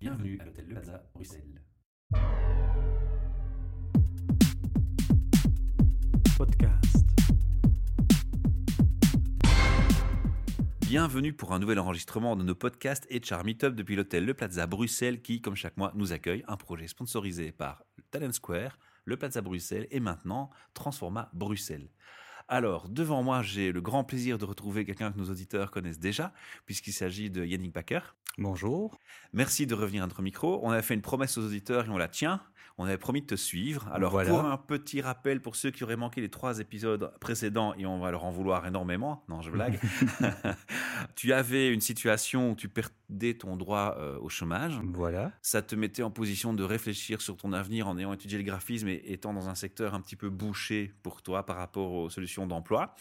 Bienvenue à l'hôtel Le Plaza, Bruxelles. Podcast. Bienvenue pour un nouvel enregistrement de nos podcasts HR Meetup depuis l'hôtel Le Plaza Bruxelles qui, comme chaque mois, nous accueille un projet sponsorisé par Talent Square, Le Plaza Bruxelles et maintenant Transforma Bruxelles. Alors, devant moi, j'ai le grand plaisir de retrouver quelqu'un que nos auditeurs connaissent déjà, puisqu'il s'agit de Yannick Baker. Bonjour. Merci de revenir à notre micro. On avait fait une promesse aux auditeurs et on la tient. On avait promis de te suivre. Alors, Voilà. pour un petit rappel pour ceux qui auraient manqué les trois épisodes précédents, et on va leur en vouloir énormément, non, je blague, tu avais une situation où tu perdais ton droit euh, au chômage. Voilà. Ça te mettait en position de réfléchir sur ton avenir en ayant étudié le graphisme et étant dans un secteur un petit peu bouché pour toi par rapport aux solutions d'emploi.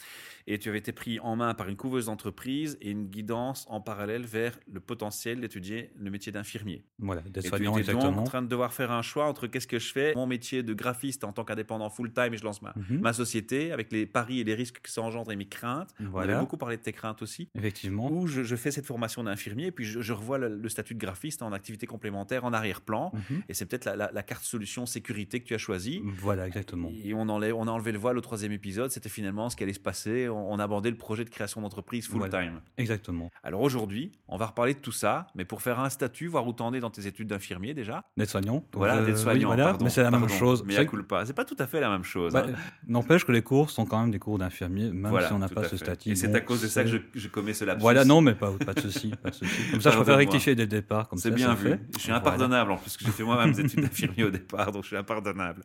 Et tu avais été pris en main par une couveuse d'entreprise et une guidance en parallèle vers le potentiel d'étudier le métier d'infirmier. Voilà, d'être tu soignant étais donc exactement. en train de devoir faire un choix entre qu'est-ce que je fais, mon métier de graphiste en tant qu'indépendant full-time et je lance ma, Mhm. ma société avec les paris et les risques que ça engendre et mes craintes. On Voilà. avait beaucoup parlé de tes craintes aussi. Effectivement. Où je, je fais cette formation d'infirmier et puis je, je revois le, le statut de graphiste en activité complémentaire en arrière-plan. Mhm. Et c'est peut-être la, la- la carte solution sécurité que tu as choisie. Voilà, exactement. Et on, enlève, on a enlevé le voile au troisième épisode. C'était finalement ce qui allait se passer. On, on abordait le projet de création d'entreprise full-time. Exactement. Alors aujourd'hui, on va reparler de tout ça, mais pour faire un statut, voir où t'en es dans tes études d'infirmier déjà. D'être soignant. Voilà, euh, d'être oui, soignant. voilà, pardon, mais c'est la même chose. Mais à que- culpa. C'est pas tout à fait la même chose. bah, hein. N'empêche que les cours sont quand même des cours d'infirmier, même Voilà, si on n'a pas ce fait. statut. Et c'est à cause de ça que je, commets ce lapsus. Voilà, non, mais pas, pas de souci, pas de souci. Comme ça, je préfère rectifier dès le départ, C'est ça, bien vu. Je suis impardonnable en plus, que j'ai fait moi-même des études d'infirmier au départ, donc je suis impardonnable.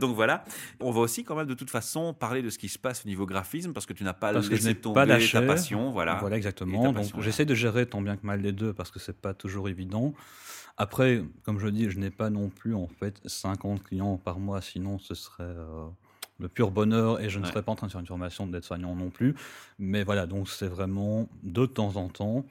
Donc voilà. On va aussi quand même de toute façon parler de ce qui se passe au niveau graphisme, parce que tu n'as pas Parce que je tomber pas lâché. ta passion. Voilà. Voilà, exactement. Donc, j'essaie de gérer tant bien que mal les deux parce que c'est pas toujours évident. Après, comme je dis, je n'ai pas non plus en fait 50 clients par mois, sinon ce serait euh, le pur bonheur et je ne Ouais. serais pas en train de faire une formation d'être soignant non plus. Mais voilà, donc c'est vraiment de temps en temps.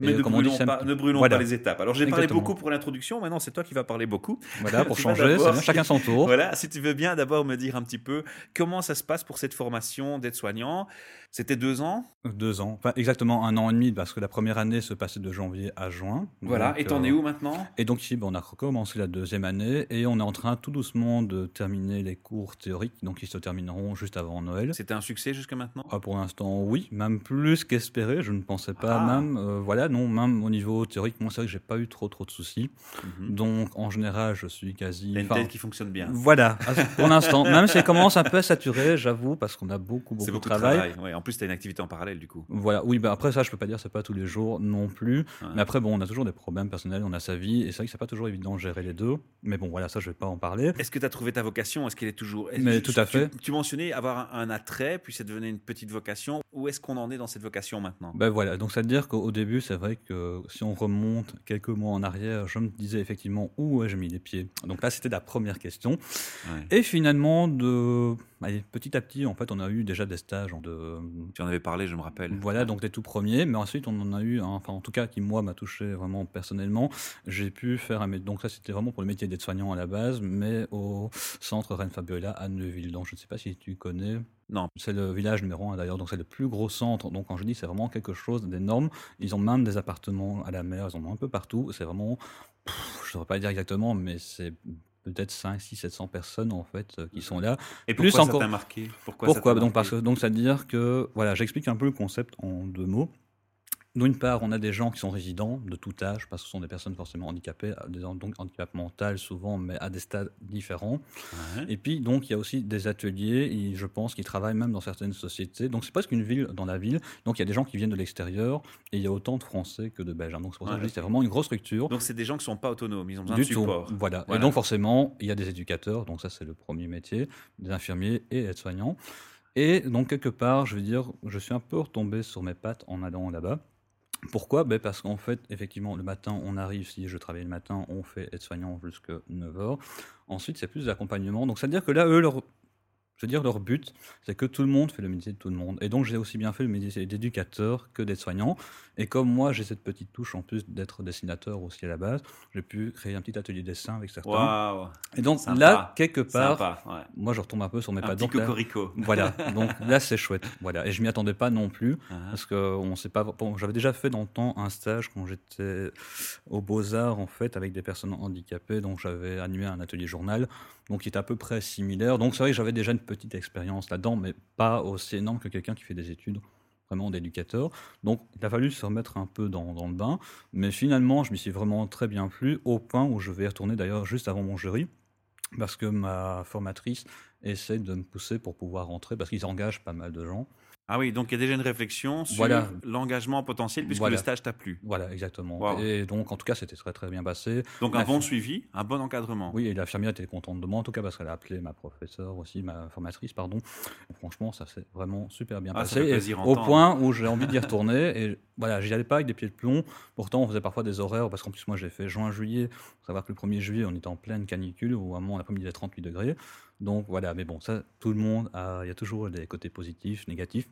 Mais ne dit, brûlons, pas, ne brûlons voilà. pas les étapes. Alors j'ai parlé beaucoup pour l'introduction, maintenant c'est toi qui vas parler beaucoup. Voilà, pour changer, chacun son tour. Voilà, si tu veux bien d'abord me dire un petit peu comment ça se passe pour cette formation d'aide-soignant. C'était deux ans? Deux ans, enfin exactement un an et demi, parce que la première année se passait de janvier à juin. Voilà. Donc, Et t'en euh, es où maintenant? Et donc on a recommencé la deuxième année et on est en train tout doucement de terminer les cours théoriques, donc ils se termineront juste avant Noël. C'était un succès jusque maintenant? Ah, pour l'instant, oui, même plus qu'espéré. Je ne pensais pas, Ah. même, euh, voilà, non, même au niveau théorique, moi c'est vrai que j'ai pas eu trop trop de soucis. Mhm. Donc en général, je suis quasi. T'as une tête qui fonctionne bien. Voilà, pour l'instant, même si elle commence un peu à saturer, j'avoue, parce qu'on a beaucoup beaucoup, C'est beaucoup de travail. Ouais, en plus, tu as une activité en parallèle du coup. Voilà, oui, bah après ça, je peux pas dire, c'est pas tous les jours non plus. Ouais. Mais après, bon, on a toujours des problèmes personnels, on a sa vie, et c'est vrai que c'est pas toujours évident de gérer les deux. Mais bon, voilà, ça, je vais pas en parler. Est-ce que tu as trouvé ta vocation? Est-ce qu'elle est toujours. Mais tu- tout à fait. Tu, mentionnais avoir un, un attrait, puis c'est devenu une petite vocation. Où est-ce qu'on en est dans cette vocation maintenant? Ben voilà, donc ça veut dire qu'au au début, c'est vrai que si on remonte quelques mois en arrière, je me disais effectivement où ai-je mis les pieds. Donc là, c'était la première question. Ouais. Et finalement, de allez, petit à petit, en fait, on a eu déjà des stages de Tu en avais parlé, je me rappelle. Voilà, donc les tout premiers, mais ensuite on en a eu, un, enfin en tout cas qui moi m'a touché vraiment personnellement. J'ai pu faire un donc ça c'était vraiment pour le métier d'aide-soignant à la base, mais au centre Reine Fabiola à Neuville. Donc je ne sais pas si tu connais. Non. C'est le village numéro un d'ailleurs, donc c'est le plus gros centre. Donc quand je dis c'est vraiment quelque chose d'énorme, ils ont même des appartements à la mer, ils en ont un peu partout. C'est vraiment, pff, je ne saurais pas dire exactement, mais c'est peut-être 5, 6, 700 personnes en fait euh, qui sont là. Et Plus pourquoi ça encore- t'a marqué? Pourquoi, ça Pourquoi? t'a Donc parce marqué? que donc ça veut dire que voilà, j'explique un peu le concept en deux mots. D'une part, on a des gens qui sont résidents de tout âge, parce que ce sont des personnes forcément handicapées, donc handicap mental souvent, mais à des stades différents. Ouais. Et puis donc il y a aussi des ateliers, et je pense qu'ils travaillent même dans certaines sociétés. Donc c'est presque une ville dans la ville. Donc il y a des gens qui viennent de l'extérieur, et il y a autant de Français que de Belges. hein. Donc c'est pour ça que je Ouais, dis que c'est vraiment une grosse structure. Donc c'est des gens qui sont pas autonomes, ils ont besoin Du de tout. support. Voilà. Voilà. Et donc forcément, il y a des éducateurs, donc ça c'est le premier métier, des infirmiers et aides-soignants. Et donc quelque part, je veux dire, je suis un peu retombé sur mes pattes en allant là-bas. Pourquoi? Ben Parce qu'en fait, effectivement, le matin, on arrive, si je travaille le matin, on fait aide-soignant jusqu'à 9h. Ensuite, c'est plus de l'accompagnement. Donc, c'est-à-dire que là, eux, leur je veux dire, leur but, c'est que tout le monde fait le métier de tout le monde. Et donc, j'ai aussi bien fait le métier d'éducateur que d'être soignant. Et comme moi, j'ai cette petite touche en plus d'être dessinateur aussi à la base, j'ai pu créer un petit atelier de dessin avec certains. Et donc, Sympa. là, quelque part, Sympa, ouais. moi, je retombe un peu sur mes Un pattes. petit cocorico. voilà, donc là, c'est chouette. Voilà. Et je m'y attendais pas non plus. Ah, Parce que on sait pas. Bon, j'avais déjà fait dans le temps un stage quand j'étais aux Beaux Arts en fait avec des personnes handicapées, donc j'avais animé un atelier journal, donc qui était à peu près similaire. Donc c'est vrai que j'avais déjà une petite expérience là-dedans, mais pas aussi énorme que quelqu'un qui fait des études vraiment d'éducateur. Donc il a fallu se remettre un peu dans, le bain, mais finalement je m'y suis vraiment très bien plu au point où je vais retourner d'ailleurs juste avant mon jury. Parce que ma formatrice essaie de me pousser pour pouvoir rentrer, parce qu'ils engagent pas mal de gens. Ah oui, donc il y a déjà une réflexion sur Voilà. l'engagement potentiel puisque Voilà. le stage t'a plu. Voilà, exactement. Wow. Et donc, en tout cas, c'était très très bien passé. Donc un bon suivi, un bon encadrement. Oui, et l'infirmière était contente de moi, en tout cas, parce qu'elle a appelé ma professeure aussi, ma formatrice, pardon. Et franchement, ça s'est vraiment super bien Ah, ça passé. Et au point où j'ai envie d'y retourner. Et voilà, j'y allais pas avec des pieds de plomb. Pourtant, on faisait parfois des horaires, parce qu'en plus, moi, j'ai fait juin-juillet. faut savoir que le 1er juillet, on était en pleine canicule, où à un moment, l'après-midi, il faisait 38 degrés. Donc voilà, mais bon, ça, tout le monde a, il y a toujours des côtés positifs, négatifs.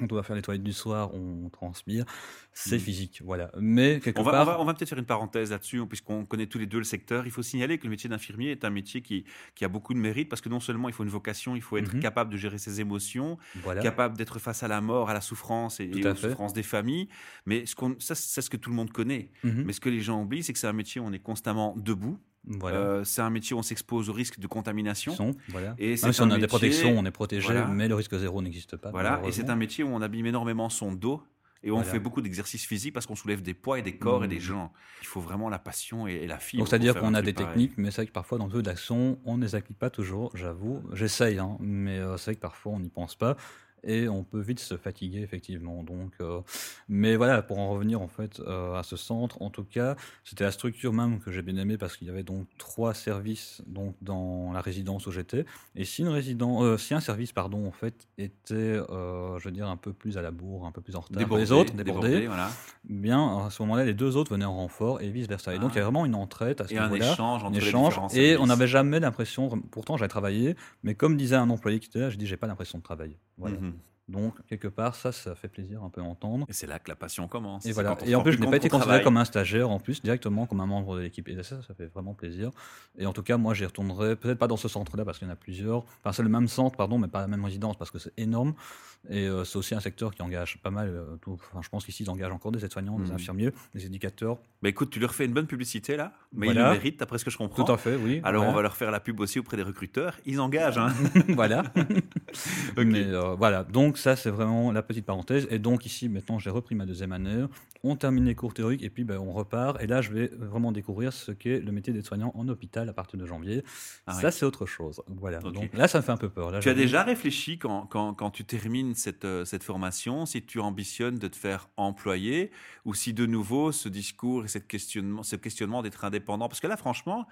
On doit faire les toilettes du soir, on transpire, c'est Mhm. physique, voilà. Mais quelque On va, part, on va, on va peut-être faire une parenthèse là-dessus, puisqu'on connaît tous les deux le secteur. Il faut signaler que le métier d'infirmier est un métier qui, qui a beaucoup de mérite, parce que non seulement il faut une vocation, il faut être Mhm. capable de gérer ses émotions, voilà. capable d'être face à la mort, à la souffrance et, à aux fait. souffrances des familles. Mais ce ça, c'est ce que tout le monde connaît. Mhm. Mais ce que les gens oublient, c'est que c'est un métier où on est constamment debout. Voilà. Euh, c'est un métier où on s'expose au risque de contamination. Sont, voilà. Et Même c'est si on a des protections, on est protégé, Voilà. mais le risque zéro n'existe pas. Voilà, et c'est un métier où on abîme énormément son dos et où on fait beaucoup d'exercices physiques parce qu'on soulève des poids et des corps et des Mhm. gens. Il faut vraiment la passion et, et la fibre. Donc c'est-à-dire qu'on a des pareil. techniques, mais c'est vrai que parfois dans le jeu d'action, on ne les applique pas toujours, j'avoue. J'essaye, hein, mais euh, c'est vrai que parfois on n'y pense pas. Et on peut vite se fatiguer, effectivement. Donc, euh, mais voilà, pour en revenir en fait euh, à ce centre, en tout cas, c'était la structure même que j'ai bien aimée parce qu'il y avait donc trois services donc dans la résidence où j'étais. Et si une résidence, euh, si un service, pardon, en fait, était, je veux dire, un peu plus à la bourre, un peu plus en retard Débordé, les autres, débordé, voilà. bien à ce moment-là, les deux autres venaient en renfort et vice versa. Et donc Ah. il y avait vraiment une entraide à ce Et un niveau-là échange entre un les échange, différents et on n'avait jamais l'impression, pourtant j'avais travaillé, mais comme disait un employé qui était là, je dis j'ai pas l'impression de travailler. Voilà. Mhm. Donc quelque part ça, ça fait plaisir un peu à entendre. Et c'est là que la passion commence. Et voilà. Et en plus, je n'ai pas été considéré comme un stagiaire, en plus, directement comme un membre de l'équipe. Et ça, ça fait vraiment plaisir. Et en tout cas, moi, j'y retournerai, peut-être pas dans ce centre-là, parce qu'il y en a plusieurs. Enfin, c'est le même centre, pardon, mais pas la même résidence, parce que c'est énorme. Et euh, c'est aussi un secteur qui engage pas mal. euh, tout- Enfin, je pense qu'ici, ils engagent encore des aides-soignants, des Mhm. infirmiers, des éducateurs. Bah écoute, tu leur fais une bonne publicité là, mais ils le méritent, d'après ce que je comprends. Tout à fait, oui. Alors Ouais. on va leur faire la pub aussi auprès des recruteurs. Ils engagent. Hein. voilà. Ok. Mais euh, voilà, donc ça c'est vraiment la petite parenthèse. Et donc ici maintenant j'ai repris ma deuxième année, on termine les cours théoriques et puis ben, on repart. Et là je vais vraiment découvrir ce qu'est le métier d'aide-soignant en hôpital à partir de janvier. Ah ça c'est autre chose. Voilà. Donc là ça me fait un peu peur. Là, Tu as déjà réfléchi quand, quand, quand tu termines cette, euh, cette formation, si tu ambitionnes de te faire employer ou si de nouveau ce discours et cette questionnement, ce questionnement d'être indépendant? Parce que là, franchement,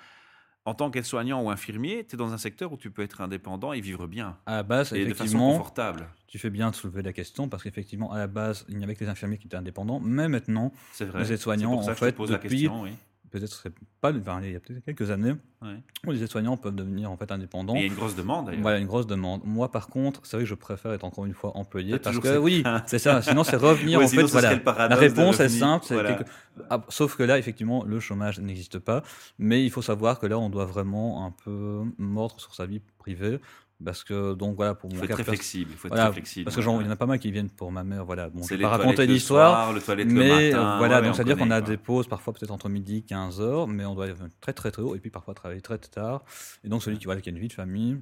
en tant qu'aide-soignant ou infirmier, tu es dans un secteur où tu peux être indépendant et vivre bien. À la base, Et de façon effectivement, confortable. tu fais bien de soulever la question parce qu'effectivement, à la base, il n'y avait que les infirmiers qui étaient indépendants, mais maintenant, vrai. Les aides-soignants, en fait, depuis- question. Oui. Peut-être pas, enfin, il y a peut-être quelques années, Ouais. où les aides-soignants peuvent devenir en fait indépendants. Et il y a une grosse demande d'ailleurs. Voilà, une grosse demande. Moi, par contre, c'est vrai que je préfère être encore une fois employé parce que oui, c'est ça. Sinon, c'est revenir Ouais, en sinon, fait. Voilà. La réponse est simple. c'est Voilà. quelque- Ah, sauf que là, effectivement, le chômage n'existe pas. Mais il faut savoir que là, on doit vraiment un peu mordre sur sa vie privée. Parce que, donc voilà, pour Il mon faut être très flexible. Il faut être voilà, très flexible. parce que genre, il y en a pas mal qui viennent pour ma mère. Voilà, bon, je vais pas raconter le l'histoire. le toilette le Mais matin. euh, voilà, Ouais, donc on c'est-à-dire qu'on connaît, a des pauses parfois peut-être entre midi et 15 heures, mais on doit être très très très tôt et puis parfois travailler très très tard. Et donc celui qui, voilà, qui a une vie de famille,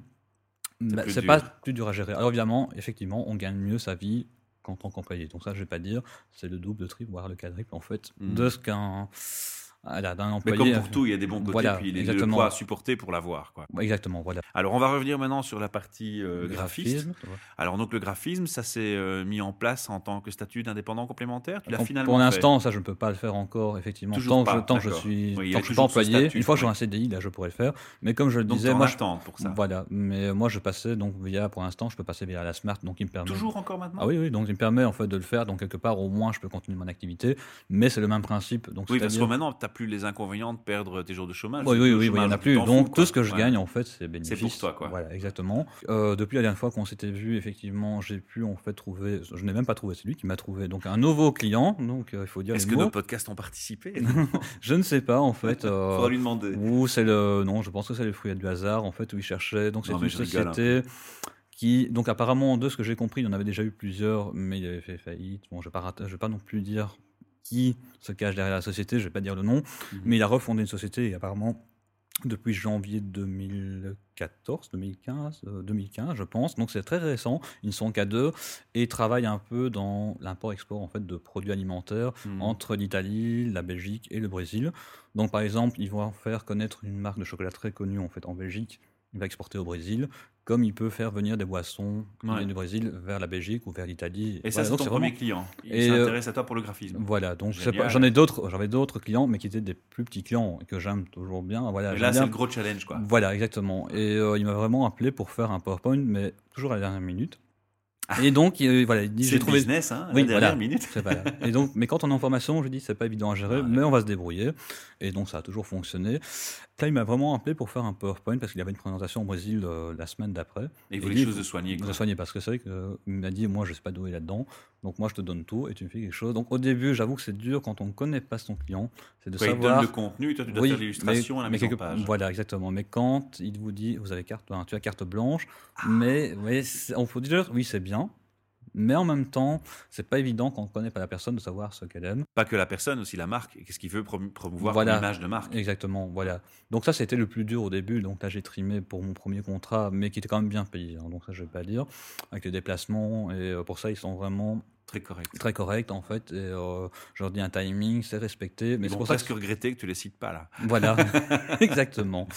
bah, c'est dur. pas plus dur à gérer. Alors évidemment, effectivement, on gagne mieux sa vie qu'en tant qu'employé. Donc ça, je vais pas dire, c'est le double, le triple, voire le quadruple en fait, Mm. de ce qu'un voilà, d'un Mais employé. comme pour tout, il y a des bons côtés Voilà, puis il a le poids à supporter pour l'avoir. Quoi. Exactement, voilà. Alors, on va revenir maintenant sur la partie euh, graphiste. Graphisme. Alors, donc, le graphisme, ça s'est euh, mis en place en tant que statut d'indépendant complémentaire? Tu l'as Pour- finalement Pour l'instant, ça, je ne peux pas le faire encore, effectivement. Toujours tant que, pas, je, tant suis, Oui, tant que je employé, statut, une fois que j'aurai un CDI, là, je pourrais le faire. Mais comme je le Donc, disais, moi, je- pour ça. Voilà, mais moi je passais donc via, pour l'instant, je peux passer via la Smart, donc il me permet. Toujours encore maintenant? Ah oui, oui, donc il me permet en fait de le faire, donc quelque part au moins je peux continuer mon activité, mais c'est le même principe. Donc Oui, parce que maintenant, plus les inconvénients de perdre tes jours de chômage. Oui, C'est oui, oui, il n'y en a plus. Donc tout ce que je Ouais. gagne, en fait, c'est bénéfice. pour toi, quoi. Voilà, exactement. Euh, depuis la dernière fois qu'on s'était vu, effectivement, j'ai pu en fait trouver. Je n'ai même pas trouvé, c'est lui qui m'a trouvé. Donc un nouveau client. Donc euh, il faut dire Est-ce que mots. nos podcasts ont participé? Je ne sais pas en fait. euh, Faudra lui demander. Ou c'est le non, je pense que c'est le fruit du hasard en fait où il cherchait. Donc c'est une hein. société qui donc apparemment de ce que j'ai compris, il y en avait déjà eu plusieurs, mais il avait fait faillite. Bon, je je vais pas non plus dire qui se cache derrière la société, je vais pas dire le nom, Mhm. mais il a refondé une société et apparemment depuis janvier 2014, 2015, euh, 2015 je pense. Donc c'est très récent. Ils ne sont qu'à deux et travaillent un peu dans l'import-export en fait de produits alimentaires Mhm. entre l'Italie, la Belgique et le Brésil. Donc par exemple, ils vont faire connaître une marque de chocolat très connue en fait en Belgique. Il va exporter au Brésil, comme il peut faire venir des boissons Ouais. du Brésil vers la Belgique ou vers l'Italie. Et ça, Voilà, c'est donc ton vraiment- premier client. Il Et, euh, s'intéresse à toi pour le graphisme. Voilà, donc c'est j'en ai d'autres, j'avais d'autres clients, mais qui étaient des plus petits clients et que j'aime toujours bien. Voilà, Et là, c'est le gros challenge, quoi. voilà, exactement. Et euh, il m'a vraiment appelé pour faire un PowerPoint, mais toujours à la dernière minute. Et donc, il, voilà, il dit C'est j'ai trouvé. business, hein, Oui, la dernière voilà. minute. Pas- Et donc, mais quand on est en formation, je dis c'est pas évident à gérer, mais on va se débrouiller. Et donc, ça a toujours fonctionné. Là, il m'a vraiment appelé pour faire un PowerPoint parce qu'il avait une présentation au Brésil euh, la semaine d'après. Et il Et voulait quelque chose de soigné. Quoi. soigner parce que c'est vrai qu'il m'a dit moi je sais pas doué là-dedans, donc moi je te donne tout et tu me fais quelque chose. Donc au début, j'avoue que c'est dur quand on ne connaît pas son client, c'est de Quand il savoir donne le contenu, toi, tu dois oui, faire l'illustration et la mise en quelque- page. Voilà, exactement. Mais quand il vous dit, vous avez carte, enfin, tu as carte blanche, Ah. mais ouais, on faut dire, oui, c'est bien. Mais en même temps, c'est pas évident quand on connaît pas la personne de savoir ce qu'elle aime. Pas que la personne, aussi la marque. Qu'est-ce qu'il veut promouvoir Voilà. comme image de marque. Exactement, voilà. Donc ça, c'était le plus dur au début. Donc là, j'ai trimé pour mon premier contrat, mais qui était quand même bien payé. hein. donc ça, je vais pas dire, avec les déplacements. Et euh, pour ça, ils sont vraiment Très correct. très corrects en fait. Et euh, je leur dis un timing, c'est respecté. Mais c'est pour ça que presque regretter que tu les cites pas, là. Voilà, exactement.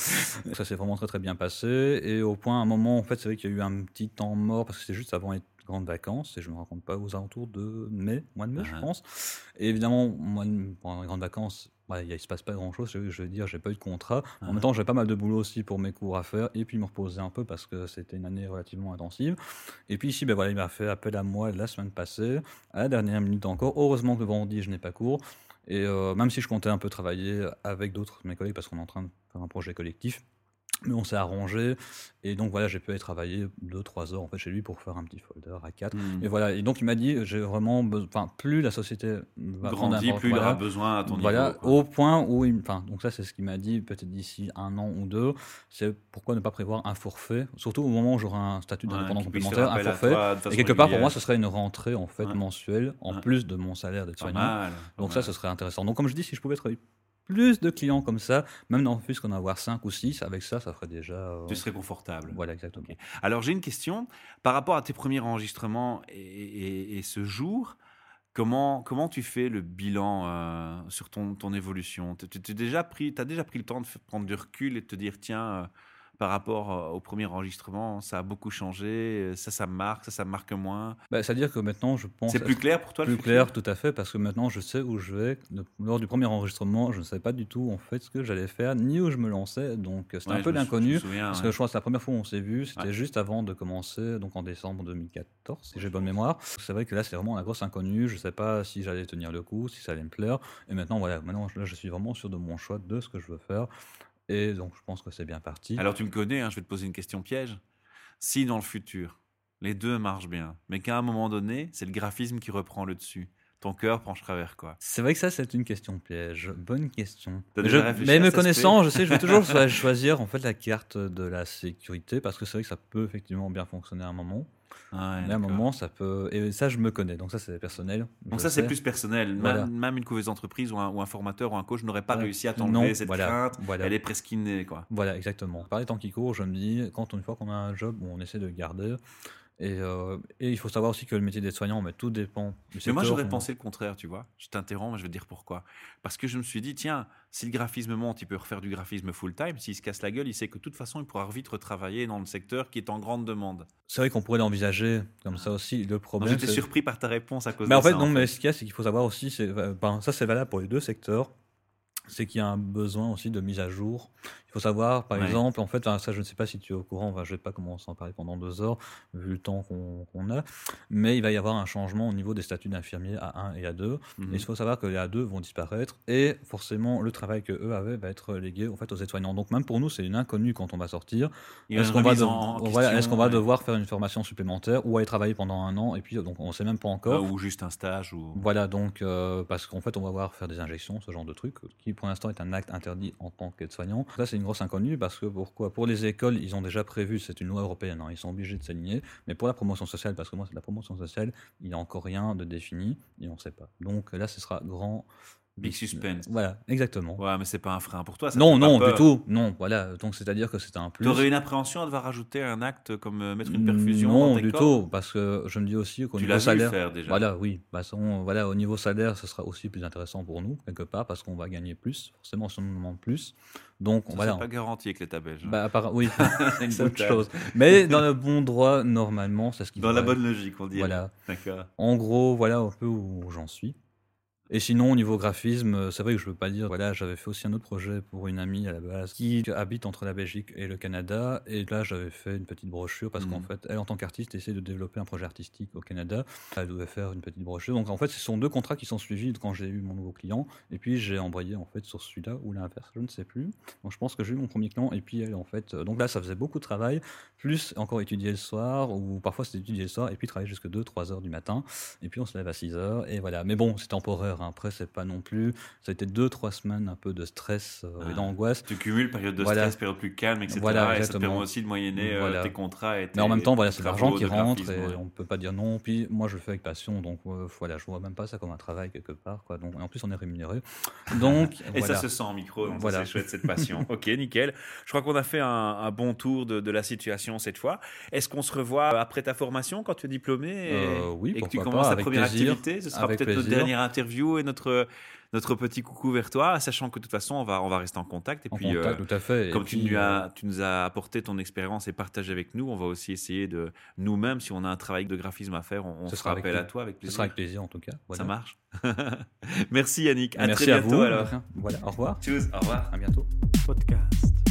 Ça s'est vraiment très très bien passé. Et au point, à un moment, en fait, c'est vrai qu'il y a eu un petit temps mort parce que c'était juste avant les grandes vacances. Et je me raconte pas aux alentours de mai, mois de mai, Ah. je pense. Et évidemment, moi, pendant les grandes vacances, ouais, il ne se passe pas grand chose. Je, veux dire, j'ai pas eu de contrat. En Ah. même temps, j'ai pas mal de boulot aussi pour mes cours à faire. Et puis me reposer un peu parce que c'était une année relativement intensive. Et puis ici, ben voilà, il m'a fait appel à moi la semaine passée, à la dernière minute encore. Heureusement que le vendredi, je n'ai pas cours. Et euh, même si je comptais un peu travailler avec d'autres de mes collègues parce qu'on est en train de faire un projet collectif, mais on s'est arrangé. Et donc voilà, j'ai pu aller travailler 2-3 heures en fait chez lui pour faire un petit folder à 4. Hmm. Et voilà, et donc il m'a dit, j'ai vraiment enfin, plus la société va Grandit, plus il aura besoin à ton voilà, niveau. au point où, enfin, donc ça c'est ce qu'il m'a dit, peut-être d'ici un an ou deux, c'est pourquoi ne pas prévoir un forfait, surtout au moment où j'aurai un statut d'indépendant complémentaire, un forfait. toi Et quelque part, pour moi, ce serait une rentrée en fait Ouais. mensuelle, en Ouais. plus de mon salaire d'être soignant. Donc ça, ce serait intéressant. Donc comme je dis, si je pouvais travailler plus de clients comme ça, même dans plus qu'on en avoir 5 ou 6, avec ça, ça ferait déjà... euh, Tu serais confortable. Voilà, exactement. Ok. Alors j'ai une question par rapport à tes premiers enregistrements et, et- et ce jour. Comment, comment tu fais le bilan euh, sur ton, ton évolution? Tu as déjà, pris- le temps de prendre du recul et de te dire tiens, euh, par rapport euh, au premier enregistrement, ça a beaucoup changé, euh, ça, ça marque, ça, ça marque moins. Bah, C'est-à-dire que maintenant, je pense... C'est plus clair pour toi plus clair, tout à fait, parce que maintenant je sais où je vais. Lors du premier enregistrement, je ne savais pas du tout en fait ce que j'allais faire, ni où je me lançais, donc euh, c'était Ouais, un peu l'inconnu. Parce ouais. que je crois que c'est la première fois où on s'est vu, c'était Ouais. juste avant de commencer, donc en décembre 2014, si j'ai bonne mémoire. C'est vrai que là, c'est vraiment la grosse inconnue. Je ne sais pas si j'allais tenir le coup, si ça allait me plaire. Et maintenant, voilà, maintenant, là, je suis vraiment sûr de mon choix, de ce que je veux faire. Et donc, je pense que c'est bien parti. Alors tu me connais, hein, je vais te poser une question piège. Si dans le futur, les deux marchent bien, mais qu'à un moment donné, c'est le graphisme qui reprend le dessus, ton cœur penchera vers quoi C'est vrai que ça, c'est une question piège. Bonne question. Mais je- mais me connaissant, je sais, je vais toujours cho- choisir en fait la carte de la sécurité parce que c'est vrai que ça peut effectivement bien fonctionner à un moment. Ouais, mais à un moment, ça peut. Et ça, je me connais. Donc ça, c'est personnel. Donc ça, c'est plus personnel. Même- Voilà. Même, une couveuse d'entreprise ou un, ou un formateur ou un coach n'aurait pas réussi à t'enlever cette voilà, crainte. voilà. Elle est presque innée, quoi. Voilà, exactement. Par les temps qui courent, je me dis, quand une fois qu'on a un job, on essaie de le garder. Et, euh, et il faut savoir aussi que le métier d'aide soignant, mais tout dépend. Du Mais moi, j'aurais pensé le contraire, tu vois. Je t'interromps, mais je vais te dire pourquoi. Parce que je me suis dit, tiens, si le graphisme monte, il peut refaire du graphisme full-time. S'il se casse la gueule, il sait que de toute façon, il pourra vite retravailler dans le secteur qui est en grande demande. C'est vrai qu'on pourrait l'envisager comme ça aussi. Le problème. J'étais surpris par ta réponse à cause Mais de en fait, ça. non, mais ce qu'il y a, c'est qu'il faut savoir aussi, euh, ben, ça c'est valable pour les deux secteurs. C'est qu'il y a un besoin aussi de mise à jour. Il faut savoir, par Ouais. exemple, en fait, ça je ne sais pas si tu es au courant, enfin, je ne vais pas commencer à en parler pendant deux heures, vu le temps qu'on a, mais il va y avoir un changement au niveau des statuts d'infirmier A1 et A2. Mhm. Et il faut savoir que les A2 vont disparaître et forcément le travail que eux avaient va être légué en fait aux aides-soignants. Donc même pour nous c'est une inconnue quand on va sortir. Est-ce qu'on va, de- question, qu'on va ouais. devoir faire une formation supplémentaire ou aller travailler pendant un an et puis donc on ne sait même pas encore. Ah, ou juste un stage ou Voilà, donc, euh, parce qu'en fait, on va voir faire des injections, ce genre de truc, qui pour l'instant est un acte interdit en tant qu'aide-soignant. Ça, c'est une grosse inconnue, parce que pourquoi? Pour les écoles, ils ont déjà prévu, c'est une loi européenne, hein, ils sont obligés de s'aligner, mais pour la promotion sociale, parce que moi, c'est la promotion sociale, il n'y a encore rien de défini, et on ne sait pas. Donc là, ce sera grand. Big suspense. Voilà, exactement. Ouais, mais c'est pas un frein pour toi. ça non, non, du tout. Non, voilà. Donc, c'est-à-dire que c'est un plus. T'aurais une appréhension à devoir rajouter un acte comme euh, mettre une perfusion Non, dans du corps? tout, parce que je me dis aussi qu'au Tu niveau salaire. faire déjà. Voilà, oui. Toute façon, voilà, au niveau salaire, ce sera aussi plus intéressant pour nous, quelque part, parce qu'on va gagner plus, forcément, si on nous demande plus. Donc, Ça, voilà. C'est pas garanti avec l'État belge. hein. Bah, oui, Une c'est autre boutade. chose. Mais dans le bon droit, normalement, c'est ce qui Dans la bonne logique, on dit. Voilà. D'accord. En gros, voilà un peu où j'en suis. Et sinon, au niveau graphisme, euh, c'est vrai que je veux pas dire, voilà, j'avais fait aussi un autre projet pour une amie à la base qui habite entre la Belgique et le Canada. Et là, j'avais fait une petite brochure parce qu'en Mhm. fait, elle, en tant qu'artiste, essaie de développer un projet artistique au Canada. Elle devait faire une petite brochure. Donc, en fait, ce sont deux contrats qui sont suivis quand j'ai eu mon nouveau client. Et puis, j'ai envoyé, en fait, sur celui-là ou l'inverse, je ne sais plus. Donc, je pense que j'ai eu mon premier client. Et puis, elle, en fait, euh, donc là, ça faisait beaucoup de travail. Plus encore étudier le soir, ou parfois c'était étudier le soir, et puis travailler jusque 2-3 heures du matin. Et puis on se lève à 6 heures, et voilà. Mais bon, c'est temporaire. Après, c'est pas non plus. Ça a été 2-3 semaines un peu de stress euh, Ah. et d'angoisse. Tu cumules période de Voilà. stress, période plus calme, etc. Voilà, et ça te permet aussi de moyenner euh, Voilà. tes contrats. Et Mais en même temps, voilà, c'est de l'argent qui rentre et ouais. on peut pas dire non. Puis moi, je le fais avec passion, donc euh, voilà, je vois même pas ça comme un travail quelque part, quoi. Donc, et en plus, on est rémunéré. Donc, Et ça se sent en micro, donc Voilà. c'est chouette cette passion. ok, nickel. Je crois qu'on a fait un, un bon tour de, de la situation cette fois. Est-ce qu'on se revoit après ta formation quand tu es diplômé et, Euh, oui, et que tu commences pas, ta première plaisir. activité? Ce sera peut-être notre dernière interview et notre, notre petit coucou vers toi, sachant que de toute façon, on va, on va rester en contact. Et En puis, contact, euh, tout à fait. Et comme tu, puis, nous euh, as, tu nous as apporté ton expérience et partagé avec nous, on va aussi essayer de nous-mêmes, si on a un travail de graphisme à faire, on, on Ce se rappelle à toi avec ce plaisir. sera avec plaisir, en tout cas. Voilà. Ça marche. Merci Yannick. À Merci très à bientôt vous. alors. Voilà, au revoir. Tchuss, au revoir. À bientôt. podcast.